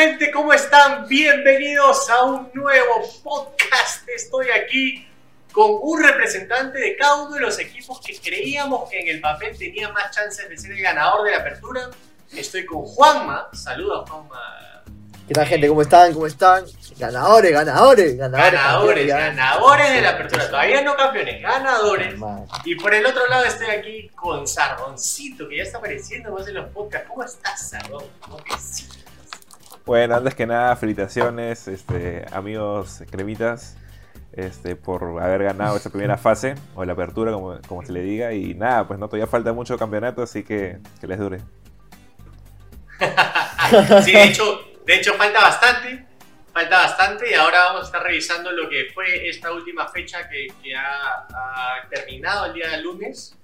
gente? ¿Cómo están? Bienvenidos a un nuevo podcast. Estoy aquí con un representante de cada uno de los equipos que creíamos que en el papel tenía más chances de ser el ganador de la apertura. Estoy con Juanma. Saludos, Juanma. ¿Qué tal, gente? ¿Cómo están? ¿Cómo están? Ganadores, ganadores, ganadores. Ganadores, ganadores de la apertura. Todavía no campeones, ganadores. Man. Y por el otro lado estoy aquí con Sardoncito, que ya está apareciendo más en los podcasts. ¿Cómo estás, Sardón? ¿Cómo te sientes? Bueno, antes que nada, felicitaciones, este, amigos cremitas, este, por haber ganado esta primera fase, o la apertura, como, como se le diga. Y nada, pues no, todavía falta mucho campeonato, así que que les dure. Sí, de hecho, de hecho falta bastante, falta bastante y ahora vamos a estar revisando lo que fue esta última fecha que, que ha, ha terminado el día de lunes,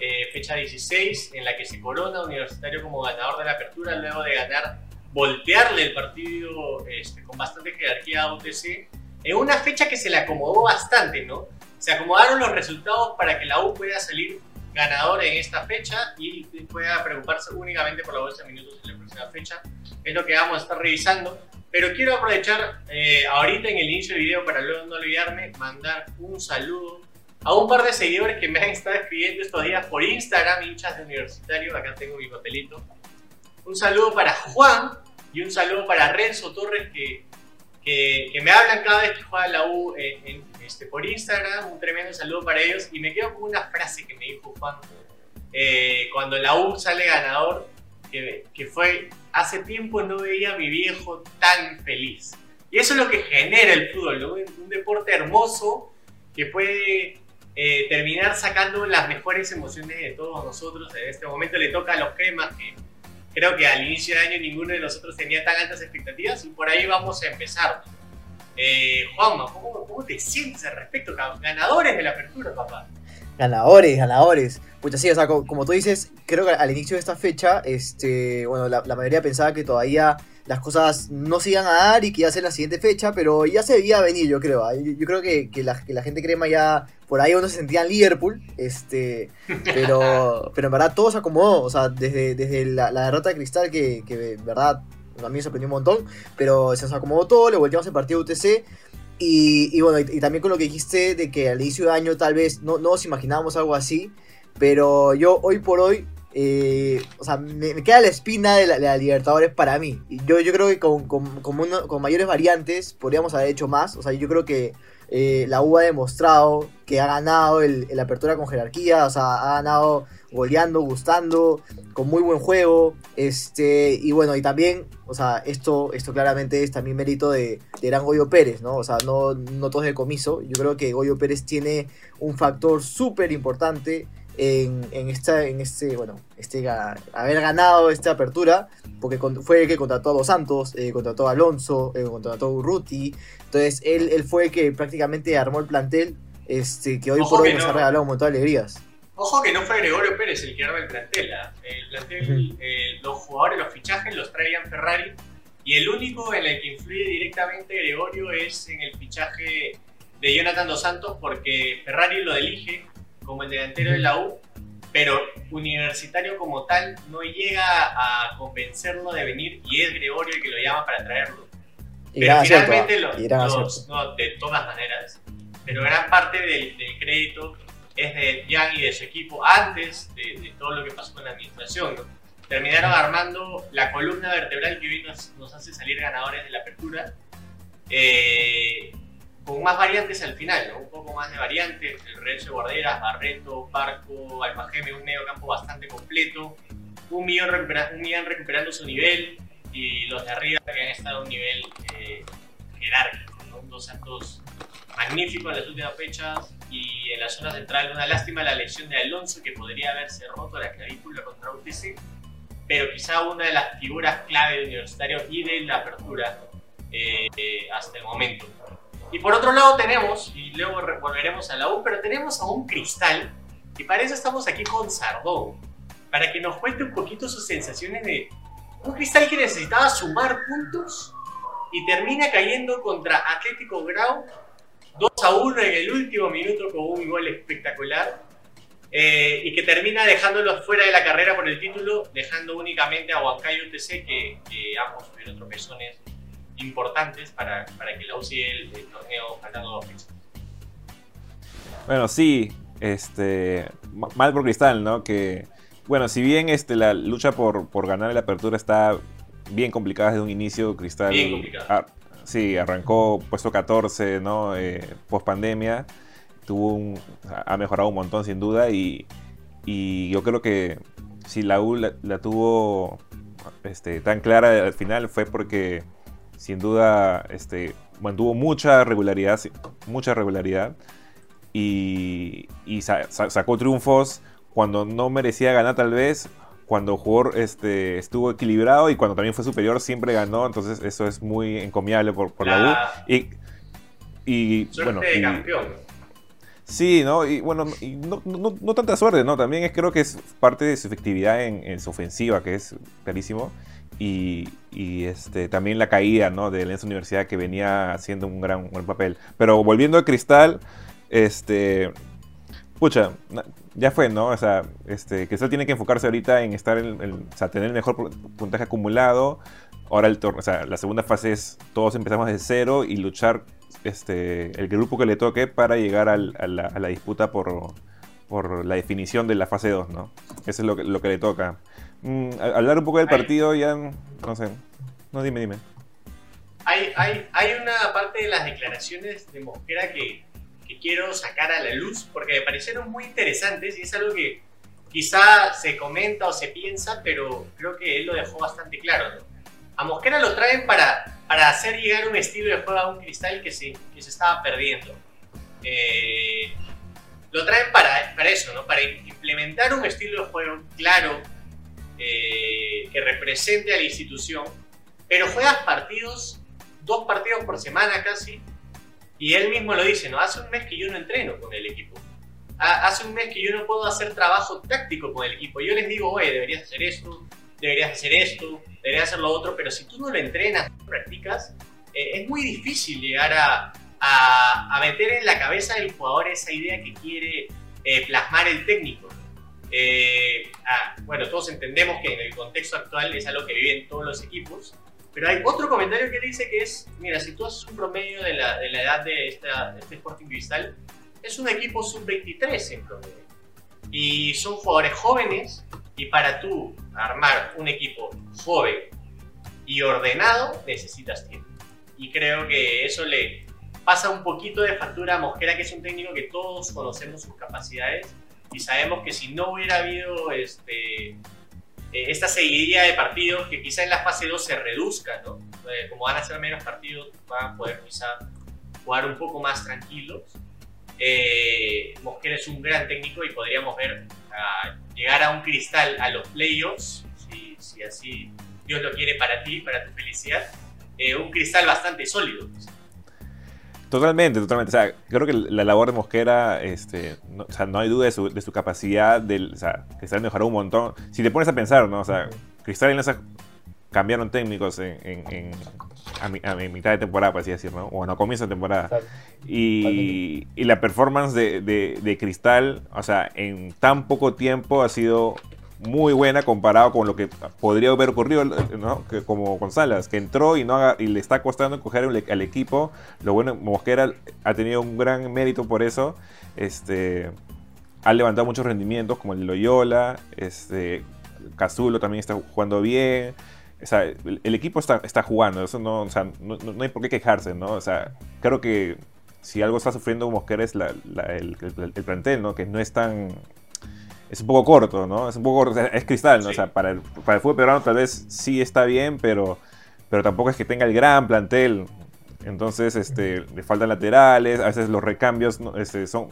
eh, fecha 16, en la que se corona Universitario como ganador de la apertura luego de ganar, voltearle el partido este, con bastante jerarquía a UTC, en una fecha que se le acomodó bastante, ¿no? Se acomodaron los resultados para que la U pueda salir ganador en esta fecha y pueda preocuparse únicamente por la bolsa de minutos en la próxima fecha. Es lo que vamos a estar revisando. Pero quiero aprovechar eh, ahorita en el inicio del video para luego no olvidarme, mandar un saludo a un par de seguidores que me han estado escribiendo estos días por Instagram, hinchas de universitario. Acá tengo mi papelito. Un saludo para Juan y un saludo para Renzo Torres que, que, me hablan cada vez que juega la U en, este, por Instagram. Un tremendo saludo para ellos. Y me quedo con una frase que me dijo Juan eh, cuando la U sale ganador, que, que fue, hace tiempo no veía a mi viejo tan feliz. Y eso es lo que genera el fútbol, un deporte hermoso que puede eh, terminar sacando las mejores emociones de todos nosotros. En este momento le toca a los cremas, que creo que al inicio de año ninguno de nosotros tenía tan altas expectativas, y por ahí vamos a empezar. Eh, Juanma, ¿cómo, ¿cómo te sientes al respecto? Ganadores de la apertura, papá. Ganadores, ganadores. Pucha, sí, o sea, co- como, tú dices, creo que al inicio de esta fecha, este, bueno, la mayoría pensaba que todavía las cosas no se iban a dar y que iba a ser la siguiente fecha, pero ya se veía venir, yo creo. ¿ah? Yo, yo creo que, que la, que la gente crema ya, por ahí uno se sentía en Liverpool, este, pero, pero en verdad todo se acomodó, o sea, desde, desde la, la derrota de Cristal, que, que en verdad a mí me sorprendió un montón, pero se nos acomodó todo, le volteamos el partido UTC. Y, y bueno, y, y también con lo que dijiste de que al inicio de año tal vez no, no nos imaginábamos algo así, pero yo hoy por hoy, eh, o sea, me, queda la espina de la, Libertadores para mí. Yo, yo creo que con, con, con, uno- con mayores variantes podríamos haber hecho más, o sea, yo creo que eh, la U ha demostrado que ha ganado el, apertura con jerarquía, o sea, ha ganado goleando, gustando, con muy buen juego. Este, y bueno, y también, o sea, esto, esto claramente es también mérito de, de Gran Goyo Pérez, ¿no? O sea, no, no todo es de comiso. Yo creo que Goyo Pérez tiene un factor súper importante en, en, esta, en este, bueno, este, ga- haber ganado esta apertura, porque con- fue el que contrató a Dos Santos, eh, contrató a Alonso, eh, contrató a Urruti. Entonces, él, él fue el que prácticamente armó el plantel, este, que hoy Ojo por hoy nos no. ha regalado un montón de alegrías. Ojo que no fue Gregorio Pérez el que arma el plantel. ¿ah? El plantel, eh, los jugadores, los fichajes los traían Ferrari. Y el único en el que influye directamente Gregorio es en el fichaje de Jonathan Dos Santos, porque Ferrari lo elige como el delantero de la U, pero Universitario como tal no llega a convencerlo de venir y es Gregorio el que lo llama para traerlo. Y Pero finalmente ¿ah? los, Y no, de todas maneras, pero gran parte del, del crédito es de Jan y de su equipo antes de, de todo lo que pasó con la administración. ¿no? Terminaron armando la columna vertebral que hoy nos, nos hace salir ganadores de la apertura, eh, con más variantes al final, un poco más de variantes, el Renzo Guarderas, Barreto, Barco, Alpajeme, un medio campo bastante completo, un millón, recupera- un millón recuperando su nivel y los de arriba que han estado a un nivel eh, jerárquico, ¿no? dos santos magníficos en las últimas fechas y en la zona central una lástima la lesión de Alonso que podría haberse roto la clavícula contra UTC, pero quizá una de las figuras clave de Universitario y de la apertura eh, eh, hasta el momento. Y por otro lado tenemos, y luego re- volveremos a la U, pero tenemos a un cristal, y para eso estamos aquí con Sardón, para que nos cuente un poquito sus sensaciones de un cristal que necesitaba sumar puntos y termina cayendo contra Atlético Grau 2 a 1 en el último minuto con un gol espectacular. eh, y que termina dejándolos fuera de la carrera por el título, dejando únicamente a Huancayo UTC, que, que ambos tuvieron tropezones importantes para, para que la UCI el, el torneo faltando dos fechas. Bueno, sí, este, mal por Cristal, ¿no? Que, bueno, si bien este, la lucha por, por ganar la apertura está bien complicada desde un inicio, Cristal... Bien complicada. sí, arrancó puesto 14, ¿no? Eh, post pandemia, tuvo un, ha mejorado un montón sin duda y, y yo creo que si la U la, la tuvo este, tan clara al final fue porque sin duda este, mantuvo mucha regularidad, mucha regularidad y, y sa sa sacó triunfos cuando no merecía ganar tal vez, cuando jugó este, estuvo equilibrado y cuando también fue superior siempre ganó, entonces eso es muy encomiable por, por la, la U. Y, y Suerte bueno, de y, campeón. Sí, ¿no? Y bueno, y no, no, no, tanta suerte, ¿no? También es, creo que es parte de su efectividad en, en su ofensiva, que es clarísimo. Y, este, también la caída, ¿no? De la Universidad que venía haciendo un gran, un papel. Pero volviendo a Cristal, este... Pucha, ya fue, ¿no? O sea, este, Cristal tiene que enfocarse ahorita en estar en, tener el mejor puntaje acumulado. Ahora el o sea, la segunda fase es todos empezamos de cero y luchar este, el grupo que le toque para llegar al, a, la, a, la, disputa por, por, la definición de la fase 2, ¿no? Eso es lo que, lo que le toca. Mm, hablar un poco del partido ya, no sé. No, dime, dime. Hay, hay, hay una parte de las declaraciones de Mosquera que, que quiero sacar a la luz porque me parecieron muy interesantes y es algo que quizá se comenta o se piensa, pero creo que él lo dejó bastante claro, ¿no? A Mosquera lo traen para, para hacer llegar un estilo de juego a un cristal que se, que se estaba perdiendo. Eh, lo traen para, para eso, ¿no? Para implementar un estilo de juego claro, eh, que represente a la institución, pero juegas partidos, dos partidos por semana casi, y él mismo lo dice, ¿no? Hace un mes que yo no entreno con el equipo. Hace un mes que yo no puedo hacer trabajo táctico con el equipo. Yo les digo, oye, deberías hacer esto, deberías hacer esto, deberías hacer lo otro, pero si tú no lo entrenas, no practicas, eh, es muy difícil llegar a, a, a, meter en la cabeza del jugador esa idea que quiere eh, plasmar el técnico. Eh, ah, bueno, todos entendemos que en el contexto actual es algo que viven todos los equipos, pero hay otro comentario que dice que es, mira, si tú haces un promedio de la, de la edad de, esta, de este Sporting Cristal, es un equipo sub-23 en promedio. Y son jugadores jóvenes y para tú armar un equipo joven y ordenado necesitas tiempo. Y creo que eso le pasa un poquito de factura a Mosquera, que es un técnico que todos conocemos sus capacidades y sabemos que si no hubiera habido este, esta seguidilla de partidos, que quizá en la fase 2 se reduzca, ¿no? Eh, como van a ser menos partidos, van a poder quizá jugar un poco más tranquilos. Eh, Mosquera es un gran técnico y podríamos ver uh, llegar a un cristal a los playoffs, si, si, así Dios lo quiere para ti, para tu felicidad, eh, un cristal bastante sólido. Totalmente, totalmente. O sea, creo que la labor de Mosquera, este, no, o sea, no hay duda de su, de su capacidad, del, o sea, Cristal mejoró un montón. Si te pones a pensar, ¿no? O sea, Cristal y Alianza cambiaron técnicos en, en, en a, mi, a, mitad de temporada, por así decirlo, ¿no? Bueno, a comienzo de temporada. Y, y, la performance de, de, de, Cristal, o sea, en tan poco tiempo ha sido muy buena comparado con lo que podría haber ocurrido, ¿no? Que como González, que entró y, no haga, y le está costando coger al, al, equipo. Lo bueno, Mosquera ha tenido un gran mérito por eso. Este, ha levantado muchos rendimientos, como el de Loyola. Este, Cazulo también está jugando bien. O sea, el, el, equipo está, está jugando, eso no, o sea, no, hay por qué quejarse, ¿no? O sea, creo que si algo está sufriendo Mosquera es el, el, el, plantel, ¿no? Que no es tan es un poco corto, ¿no? Es un poco corto, es cristal, ¿no? Sí. O sea, para el, para el fútbol peruano tal vez sí está bien, pero, pero tampoco es que tenga el gran plantel. Entonces, este, le faltan laterales, a veces los recambios este, son,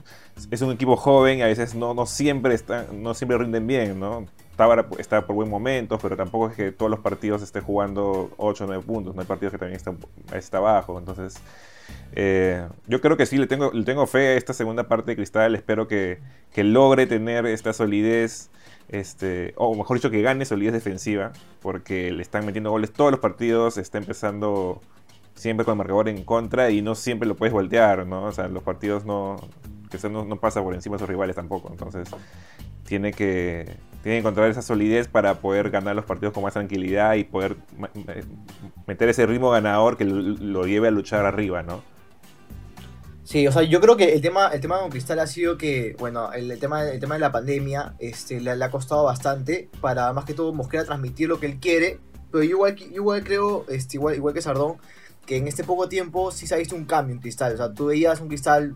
es un equipo joven y a veces no, no, siempre, están, no siempre rinden bien, ¿no? Está, está por buen momento, pero tampoco es que todos los partidos estén jugando 8 o 9 puntos, no hay partidos que también está abajo, entonces... Eh, yo creo que sí, le tengo, le tengo fe a esta segunda parte de Cristal. Espero que, que logre tener esta solidez, este, o mejor dicho, que gane solidez defensiva, porque le están metiendo goles todos los partidos, está empezando siempre con el marcador en contra y no siempre lo puedes voltear, ¿no? O sea, los partidos no, Cristal no, no pasa por encima de sus rivales tampoco. Entonces, tiene que, tiene que encontrar esa solidez para poder ganar los partidos con más tranquilidad y poder meter ese ritmo ganador que lo lleve a luchar arriba, ¿no? Sí, o sea, yo creo que el tema, el tema con Cristal ha sido que, bueno, el, tema, el tema de la pandemia este, le, ha costado bastante para más que todo Mosquera transmitir lo que él quiere. Pero yo igual, igual creo, este, igual, igual que Sardón, que en este poco tiempo sí se ha visto un cambio en Cristal. O sea, tú veías un Cristal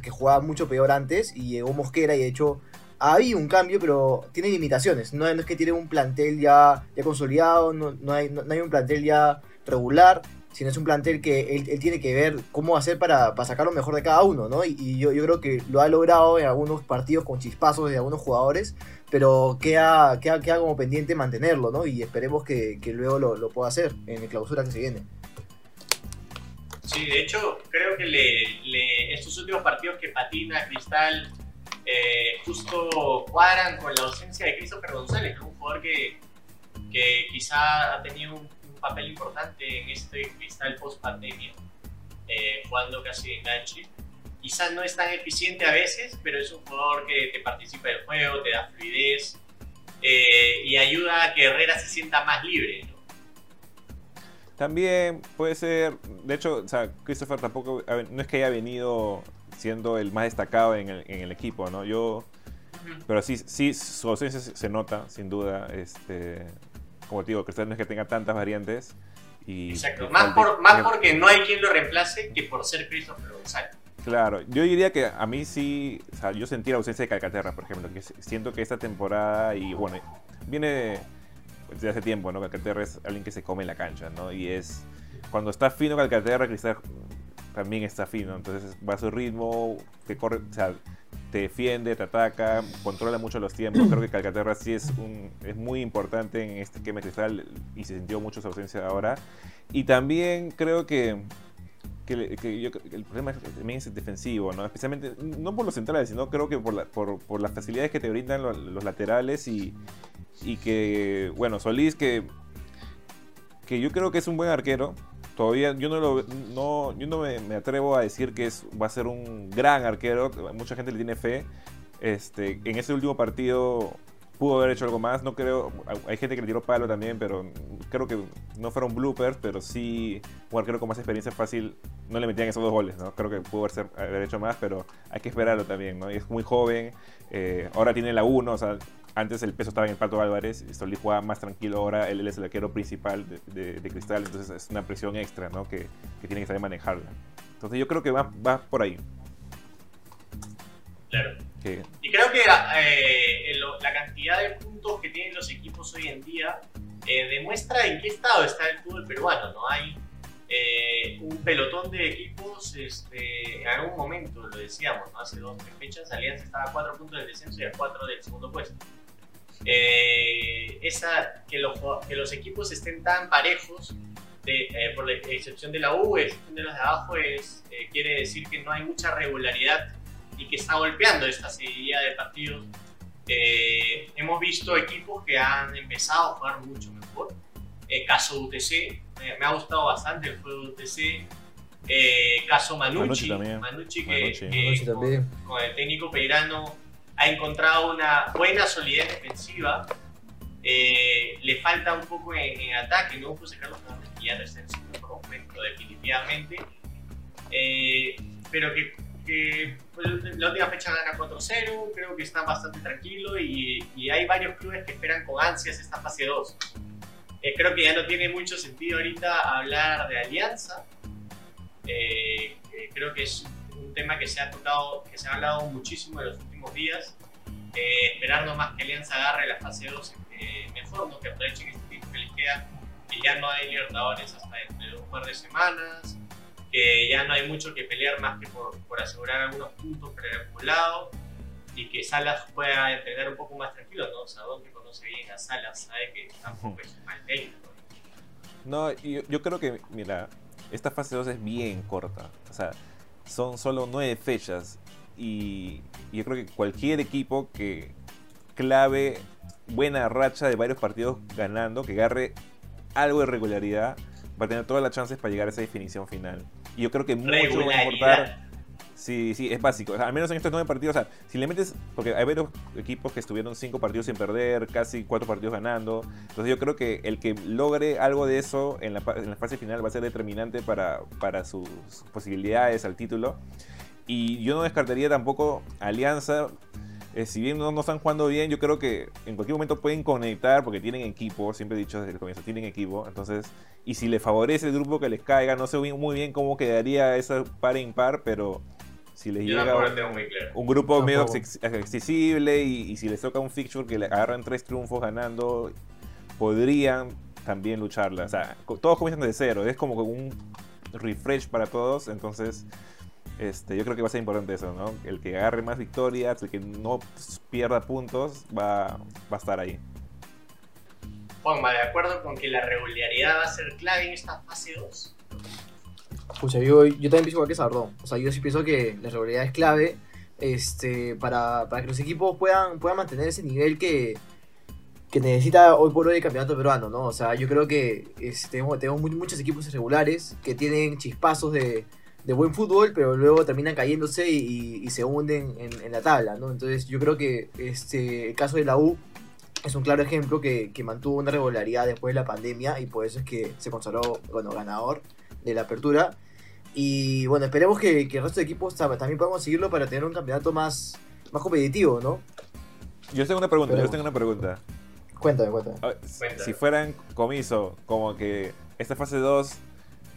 que jugaba mucho peor antes y llegó Mosquera y de hecho ha habido un cambio, pero tiene limitaciones. No, es que tiene un plantel ya, ya consolidado, no, no, hay, no, hay un plantel ya regular, sino es un plantel que él, tiene que ver cómo hacer para, para, sacar lo mejor de cada uno, ¿no? Y, yo, yo, creo que lo ha logrado en algunos partidos con chispazos de algunos jugadores, pero queda, queda, queda como pendiente mantenerlo, ¿no? Y esperemos que, que luego lo, lo, pueda hacer en la clausura que se viene. Sí, de hecho, creo que le, estos últimos partidos que patina Cristal eh, justo cuadran con la ausencia de Christopher González, un jugador que, quizá ha tenido un, papel importante en este Cristal post pandemia, eh, jugando casi de enganche. Quizás no es tan eficiente a veces, pero es un jugador que te participa del juego, te da fluidez eh, y ayuda a que Herrera se sienta más libre. También puede ser, de hecho, Christopher tampoco, no es que haya venido siendo el más destacado en el, en el equipo, ¿no? Yo, pero sí, sí, su ausencia se, nota, sin duda, este, como te digo, Cristal no es que tenga tantas variantes. Y Exacto, más, por, más porque no hay quien lo reemplace que por ser Christopher González. Claro, yo diría que a mí sí, o sea, yo sentí la ausencia de Calcaterra, por ejemplo, que siento que esta temporada, y bueno, viene desde hace tiempo, ¿no? Calcaterra es alguien que se come la cancha, ¿no? Y es, cuando está fino Calcaterra, Cristal también está fino, entonces va a su ritmo, te corre, o sea, te defiende, te ataca, controla mucho los tiempos. Creo que Calcaterra sí es, un, es muy importante en este esquema cristal y se sintió mucho su ausencia ahora. Y también creo que, que, el problema también es defensivo, ¿no? especialmente no por los centrales, sino creo que por, por, por las facilidades que te brindan los, los laterales y, y que, bueno, Solís que, que yo creo que es un buen arquero. Todavía yo no, lo, no, yo no me, atrevo a decir que es, va a ser un gran arquero. Mucha gente le tiene fe. Este, en ese último partido pudo haber hecho algo más. No creo. Hay gente que le tiró palo también, pero creo que no fueron bloopers, pero sí un arquero con más experiencia fácil no le metían esos dos goles, ¿no? Creo que pudo haber, haber hecho más, pero hay que esperarlo también, ¿no? Y es muy joven. Eh, ahora tiene la 1, o sea, antes el peso estaba en el Pato Álvarez, Solís juega más tranquilo ahora, él, es el arquero principal de, Cristal, entonces es una presión extra ¿no? que, que, tiene que saber manejarla. Entonces yo creo que va, va por ahí. Claro. Y creo que eh, la cantidad de puntos que tienen los equipos hoy en día eh, demuestra en qué estado está el fútbol peruano. No hay eh, un pelotón de equipos, este, en algún momento lo decíamos, ¿no? hace dos tres fechas, Alianza estaba a cuatro puntos del descenso y a cuatro del segundo puesto. Eh, esa, que, los, que los equipos estén tan parejos, eh, por la excepción de la U, excepción de los de abajo, es, eh, quiere decir que no hay mucha regularidad y que está golpeando esta serie de partidos. hemos visto equipos que han empezado a jugar mucho mejor. caso UTC, me, ha gustado bastante el juego de UTC. caso Manucci, Manucci, que, con, el técnico peirano ha encontrado una buena solidez defensiva. Eh, le falta un poco en, ataque, ¿no? José Carlos Fernández que ya no está en su mejor momento, definitivamente. Eh, pero que, que pues, la última fecha gana 4-0, creo que está bastante tranquilo y, y, hay varios clubes que esperan con ansias esta fase 2. Eh, creo que ya no tiene mucho sentido ahorita hablar de alianza. creo que es un tema que se ha tocado, que se ha hablado muchísimo en los últimos días. Eh, esperar nomás que Alianza agarre la fase 2 eh, mejor, ¿no? que aprovechen este tiempo que les queda, que ya no hay Libertadores hasta dentro de un par de semanas, que ya no hay mucho que pelear más que por, por asegurar algunos puntos preacumulados y que Salas pueda entrenar un poco más tranquilo, ¿no? Sadón que conoce bien a Salas sabe que tampoco es mal técnico. No, yo, yo creo que, mira, esta fase 2 es bien corta. O sea, son solo nueve fechas y yo creo que cualquier equipo que clave buena racha de varios partidos ganando, que agarre algo de regularidad, va a tener todas las chances para llegar a esa definición final. Y yo creo que mucho va a importar. Sí, sí, es básico. Al menos en estos nueve partidos, o sea, si le metes, porque hay varios equipos que estuvieron cinco partidos sin perder, casi cuatro partidos ganando. Entonces yo creo que el que logre algo de eso en la, en la fase final va a ser determinante para, para sus posibilidades al título. Y yo no descartaría tampoco Alianza. eh, si bien no, no están jugando bien, yo creo que en cualquier momento pueden conectar porque tienen equipo, siempre he dicho desde el comienzo, tienen equipo. Entonces, y si le favorece el grupo que les caiga, no sé muy bien cómo quedaría ese par e impar, pero si les Yo llega un, tengo muy claro. un grupo medio accesible y, y si les toca un fixture que le agarran tres triunfos ganando, podrían también lucharla. O sea, todos comienzan de cero, es como un refresh para todos, entonces este, yo creo que va a ser importante eso, ¿no? El que agarre más victorias, el que no pierda puntos, va, va a estar ahí. Juanma, de acuerdo con que la regularidad va a ser clave en esta fase 2. Pucha, yo, yo también pienso igual que Sardón. O sea, yo sí pienso que la regularidad es clave este, para, para que los equipos puedan, puedan mantener ese nivel que, que necesita hoy por hoy el campeonato peruano, ¿no? O sea, yo creo que este, tenemos, tenemos mu- muchos equipos irregulares que tienen chispazos de, de buen fútbol, pero luego terminan cayéndose y, se hunden en, en la tabla, ¿no? Entonces yo creo que este, el caso de la U es un claro ejemplo que, que mantuvo una regularidad después de la pandemia y por eso es que se consagró, bueno, ganador de la apertura. Y bueno, esperemos que, que el resto de equipos tam- también puedan conseguirlo para tener un campeonato más, más competitivo, ¿no? Yo tengo una pregunta, yo tengo una pregunta. Cuéntame, cuéntame. Ver, si- Cuéntame. Si fueran comiso, como que esta fase 2,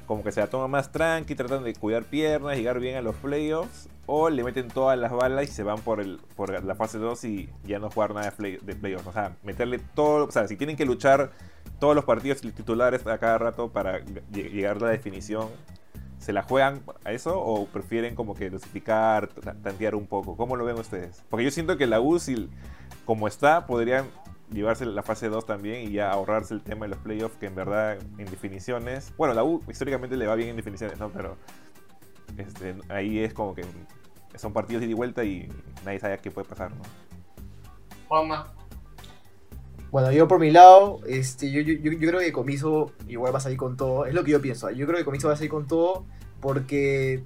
como que se la toma más tranqui, tratan de cuidar piernas, llegar bien a los playoffs, o le meten todas las balas y se van por el por la fase 2 y ya no jugar nada de, play- de playoffs. O sea, meterle todo, o sea, si tienen que luchar todos los partidos titulares a cada rato para ll- llegar a la definición, ¿se la juegan a eso o prefieren como que dosificar, ta- tantear un poco? ¿Cómo lo ven ustedes? Porque yo siento que la U, si- como está, podrían llevarse la fase 2 también y ya ahorrarse el tema de los playoffs, que en verdad en definiciones, bueno, la U históricamente le va bien en definiciones, ¿no? Pero este, ahí es como que son partidos de ida y vuelta y nadie sabe qué puede pasar, ¿no? Juanma, Bueno, yo por mi lado, este, yo, yo, yo- creo que Comiso igual va a salir con todo. Es lo que yo pienso. Yo creo que Comiso va a salir con todo porque,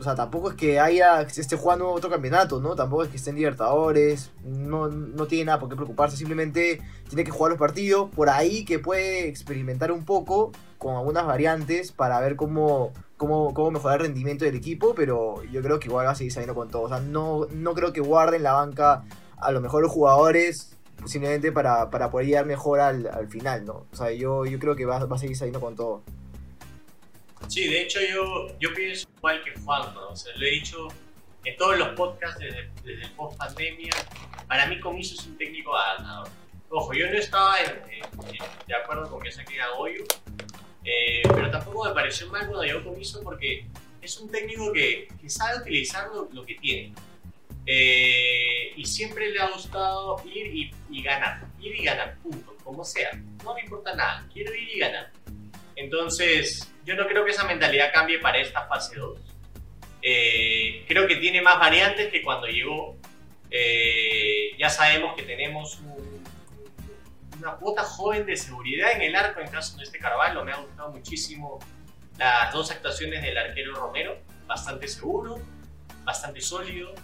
o sea, tampoco es que haya, esté jugando otro campeonato, ¿no? Tampoco es que esté en Libertadores. No, no tiene nada por qué preocuparse. Simplemente tiene que jugar los partidos. Por ahí que puede experimentar un poco con algunas variantes para ver cómo, cómo, cómo mejorar el rendimiento del equipo. Pero yo creo que igual va a seguir saliendo con todo. O sea, no, no creo que guarden la banca a los mejores jugadores simplemente para, para poder llegar mejor al, al final, ¿no? O sea, yo, yo creo que va, va a seguir saliendo con todo. Sí, de hecho yo, yo pienso igual que Juan, ¿no? O sea, lo he dicho en todos los podcasts desde, desde el post pandemia. Para mí Comiso es un técnico ganador. Ojo, yo no estaba en- en- en- de acuerdo con que saque a Goyo, eh, pero tampoco me pareció mal cuando llegó Comiso porque es un técnico que, que sabe utilizar lo, lo que tiene. Eh, y siempre le ha gustado ir y, y ganar, ir y ganar, punto, como sea. No me importa nada, quiero ir y ganar. Entonces, yo no creo que esa mentalidad cambie para esta fase 2. Eh, creo que tiene más variantes que cuando llegó. Eh, ya sabemos que tenemos un- una cuota joven de seguridad en el arco en caso de este Carvalho. Me ha gustado muchísimo las dos actuaciones del arquero Romero. Bastante seguro, bastante sólido.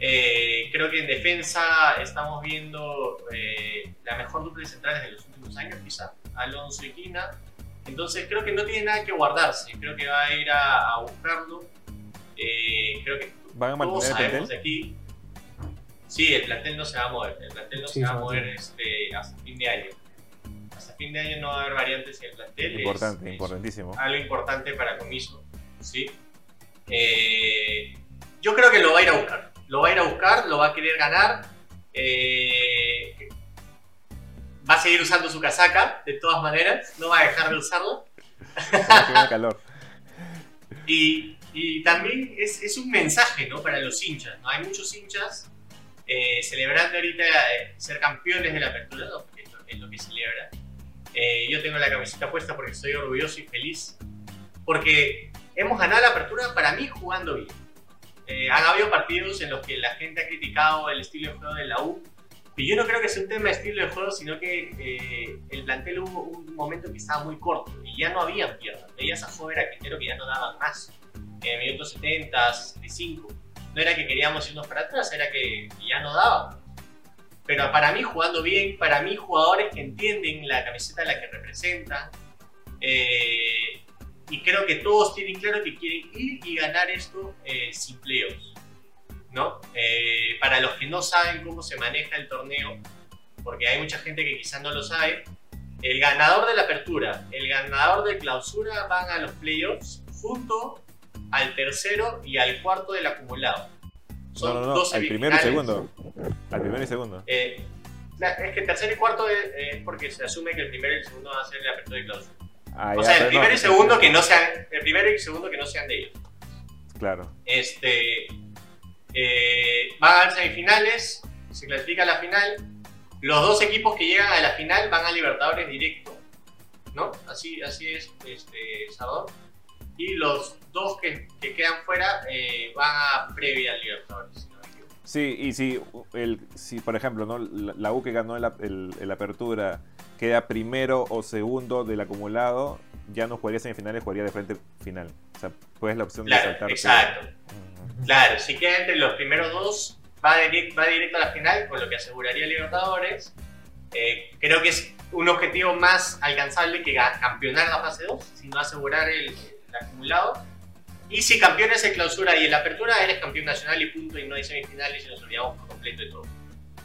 Eh, creo que en defensa estamos viendo eh, la mejor dupla de centrales de los últimos años, quizá. Alonso y Quina. Entonces creo que no tiene nada que guardarse. Creo que va a ir a, a buscarlo. Eh, creo que ¿Van a todos mantener el sabemos plantel? de aquí. Sí, el plantel no se va a mover. El plantel no Sí, se va a mover este, hasta fin de año. Hasta fin de año no va a haber variantes en el plantel. Importante, es importantísimo. algo importante para Comiso. ¿sí? Eh, yo creo que lo va a ir a buscar. Lo va a ir a buscar, lo va a querer ganar. eh, va a seguir usando su casaca, de todas maneras. No va a dejar de venga calor. Y, y también es, es un mensaje ¿no? para los hinchas. ¿no? Hay muchos hinchas eh, celebrando ahorita eh, ser campeones de la apertura, ¿no? es lo, es lo que celebran. Eh, yo tengo la camiseta puesta porque estoy orgulloso y feliz. Porque hemos ganado la apertura para mí jugando bien. Eh, han habido partidos en los que la gente ha criticado el estilo de juego de la U. Y yo no creo que sea un tema de estilo de juego, sino que eh, el plantel hubo un momento que estaba muy corto y ya no había piernas. Veías a Jover a Quintero que ya no daban más. en el minuto 70, 65. No era que queríamos irnos para atrás, era que ya no daba. Pero para mí jugando bien, para mí jugadores que entienden la camiseta a la que representan, eh, y creo que todos tienen claro que quieren ir y ganar esto eh, sin playoffs. ¿no? Eh, para los que no saben cómo se maneja el torneo, porque hay mucha gente que quizás no lo sabe, el ganador de la apertura, el ganador de clausura van a los playoffs junto al tercero y al cuarto del acumulado. Son no, no, no, al primero y segundo. Al primero y segundo. Eh, es que tercero y cuarto es, porque se asume que el primero y el segundo van a ser la apertura de clausura. Ah, o sea, el primero y segundo que no sean, el primero y segundo que no sean de ellos. Claro. Este, eh, van a haber semifinales, se clasifica a la final. Los dos equipos que llegan a la final van a Libertadores directo, ¿no? Así, así es, este, Salvador. Y los dos que, que quedan fuera eh, van a previa Libertadores. Sí, y si, el, si por ejemplo, ¿no? la, U que ganó el, el, Apertura queda primero o segundo del acumulado, ya no jugaría semifinales, jugaría de frente final. O sea, pues la opción de saltar. Exacto. Claro, si queda entre los primeros dos, va, directo, va directo a la final, con lo que aseguraría Libertadores. Eh, creo que es un objetivo más alcanzable que campeonar la fase 2, sino asegurar el, acumulado. Y si campeones el clausura y el apertura, eres campeón nacional y punto, y no hay semifinales y nos olvidamos por completo de todo.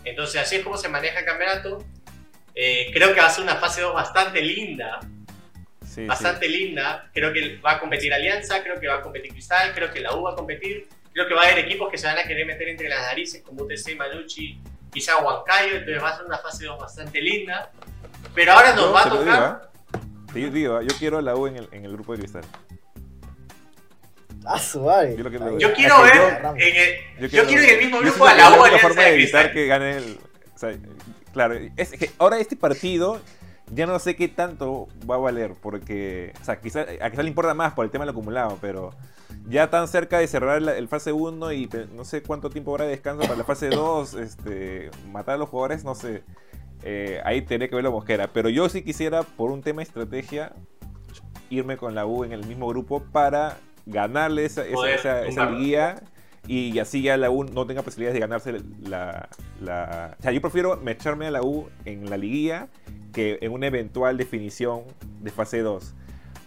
Entonces, así es como se maneja el campeonato. Eh, creo que va a ser una fase 2 bastante linda. bastante linda. Creo que va a competir Alianza, creo que va a competir Cristal, creo que la U va a competir. Creo que va a haber equipos que se van a querer meter entre las narices, como UTC, Manucci, quizá Huancayo, entonces va a ser una fase 2 bastante linda. Pero ahora nos va a tocar. Te digo, yo quiero la U en el, en el grupo de cristal. Ah, suave. Yo, yo quiero ver en el, yo, quiero, en el mismo grupo a la U. La forma de evitar que gane el. O sea, claro, es que ahora este partido ya no sé qué tanto va a valer, porque, o sea, quizá, a quizá le importa más por el tema del acumulado, pero ya tan cerca de cerrar el, fase 1 y no sé cuánto tiempo habrá de descanso para la fase 2, este, matar a los jugadores, no sé. Eh, ahí tendría que ver la mosquera. Pero yo sí quisiera, por un tema de estrategia, irme con la U en el mismo grupo para ganarle esa, esa, guía y así ya la U no tenga posibilidades de ganarse la, la... O sea, yo prefiero echarme a la U en la liguilla que en una eventual definición de fase 2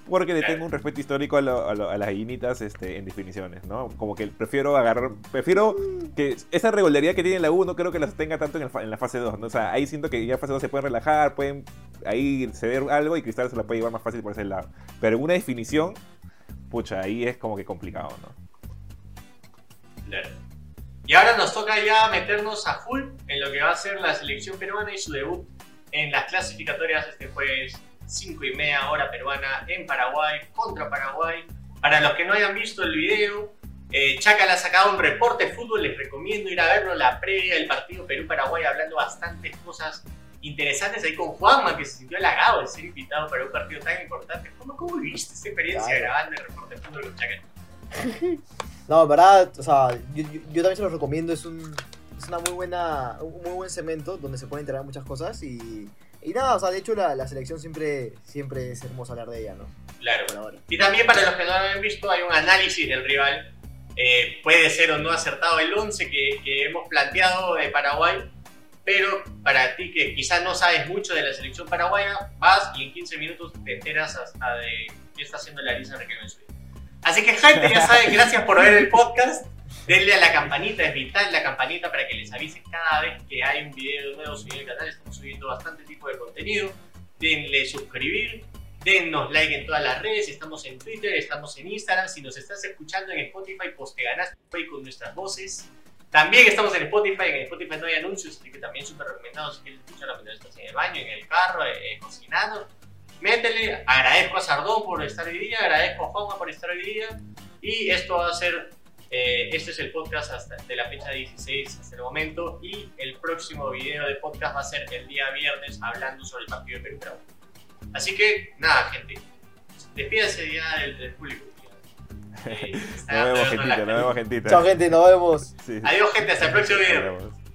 porque le tengo un respeto histórico a, las gallinitas este, en definiciones, ¿no? Como que prefiero agarrar, prefiero que esa regularidad que tiene la U no creo que las tenga tanto en, la fase 2, ¿no? O sea, ahí siento que ya en fase 2 se pueden relajar, pueden ahí ceder algo y Cristal se la puede llevar más fácil por ese lado. Pero en una definición, pucha, ahí es como que complicado, ¿no? Y ahora nos toca ya meternos a full en lo que va a ser la selección peruana y su debut en las clasificatorias este jueves 5 y media hora peruana en Paraguay, contra Paraguay. Para los que no hayan visto el video, eh, Chaca le ha sacado un reporte de fútbol, les recomiendo ir a verlo, la previa del partido Perú-Paraguay, hablando bastantes cosas interesantes ahí con Juanma, que se sintió halagado de ser invitado para un partido tan importante. ¿Cómo, cómo viviste esta experiencia grabando el reporte de fútbol con? No, en verdad, o sea, yo, yo, también se lo recomiendo, es un, es una muy buena, un muy buen cemento donde se pueden enterar muchas cosas y y nada, o sea, de hecho la, la, selección siempre, siempre es hermoso hablar de ella, ¿no? Claro. Y también para los que no lo han visto, hay un análisis del rival. Eh, puede ser o no acertado el 11 que, que, hemos planteado de Paraguay, pero para ti que quizás no sabes mucho de la selección paraguaya, vas y en 15 minutos te enteras hasta de qué está haciendo la Lisa Riquelme Así que gente, ya saben, gracias por ver el podcast. Denle a la campanita, es vital la campanita para que les avise cada vez que hay un video nuevo subido el canal. Estamos subiendo bastante tipo de contenido. Denle suscribir, dennos like en todas las redes. Estamos en Twitter, estamos en Instagram. Si nos estás escuchando en Spotify, pues te ganaste con nuestras voces. También estamos en Spotify, en Spotify no hay anuncios, así que también súper recomendado si quieres escucharlo mientras estás en el baño, en el carro, eh, cocinando. Métele, agradezco a Sardón por estar hoy día, agradezco a Juanma por estar hoy día. Y esto va a ser eh, este es el podcast hasta de la fecha 16 hasta el momento y el próximo video de podcast va a ser el día viernes hablando sobre el partido de Perú. Así que nada, gente, despídase ya del, público. Nos vemos, gentita, nos vemos, gentita. Chao, gente, nos vemos. Adiós, gente, hasta el próximo video.